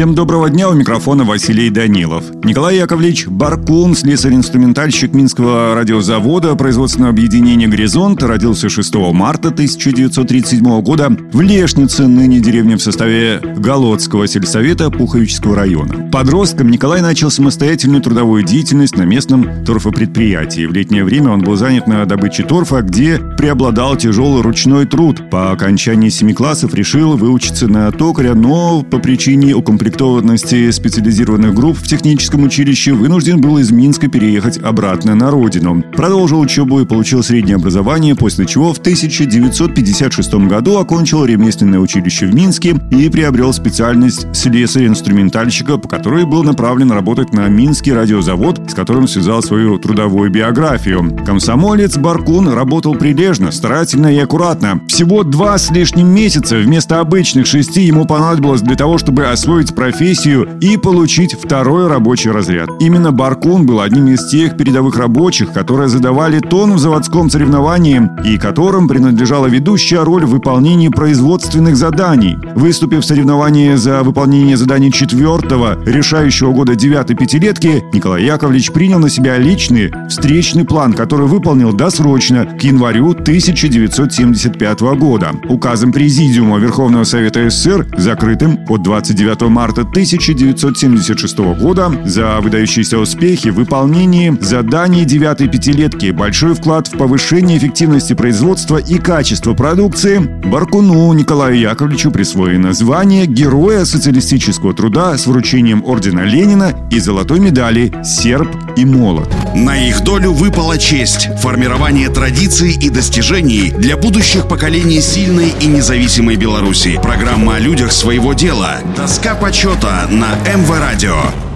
Всем доброго дня, у микрофона Василий Данилов. Николай Яковлевич Баркун, слесарь-инструментальщик Минского радиозавода производственного объединения «Горизонт», родился 6 марта 1937 года в Лешнице, ныне деревня в составе Голодского сельсовета Пуховического района. Подростком Николай начал самостоятельную трудовую деятельность на местном торфопредприятии. В летнее время он был занят на добыче торфа, где преобладал тяжелый ручной труд. По окончании семи классов решил выучиться на токаря, но по причине укомплектованности укомплектованности специализированных групп в техническом училище вынужден был из Минска переехать обратно на родину. Продолжил учебу и получил среднее образование, после чего в 1956 году окончил ремесленное училище в Минске и приобрел специальность слесаря-инструментальщика, по которой был направлен работать на Минский радиозавод, с которым связал свою трудовую биографию. Комсомолец Баркун работал прилежно, старательно и аккуратно. Всего два с лишним месяца вместо обычных шести ему понадобилось для того, чтобы освоить выбрать профессию и получить второй рабочий разряд. Именно Баркун был одним из тех передовых рабочих, которые задавали тон в заводском соревновании и которым принадлежала ведущая роль в выполнении производственных заданий. Выступив в соревновании за выполнение заданий четвертого, решающего года девятой пятилетки, Николай Яковлевич принял на себя личный встречный план, который выполнил досрочно к январю 1975 года. Указом Президиума Верховного Совета СССР, закрытым от 29 марта 1976 года за выдающиеся успехи в выполнении заданий девятой пятилетки, большой вклад в повышение эффективности производства и качества продукции, Баркуну Николаю Яковлевичу присвоено звание Героя социалистического труда с вручением ордена Ленина и золотой медали «Серб и молот». На их долю выпала честь – формирование традиций и достижений для будущих поколений сильной и независимой Беларуси. Программа о людях своего дела. Доска почета на МВ Радио.